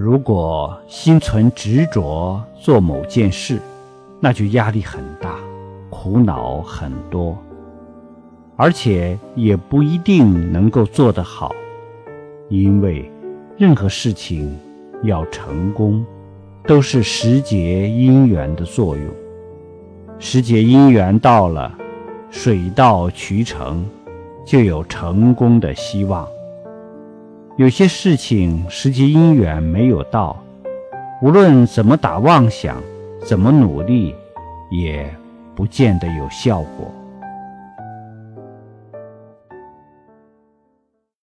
如果心存执着做某件事，那就压力很大，苦恼很多，而且也不一定能够做得好，因为任何事情要成功，都是时节因缘的作用。时节因缘到了，水到渠成，就有成功的希望。有些事情时节因缘没有到，无论怎么打妄想，怎么努力，也不见得有效果。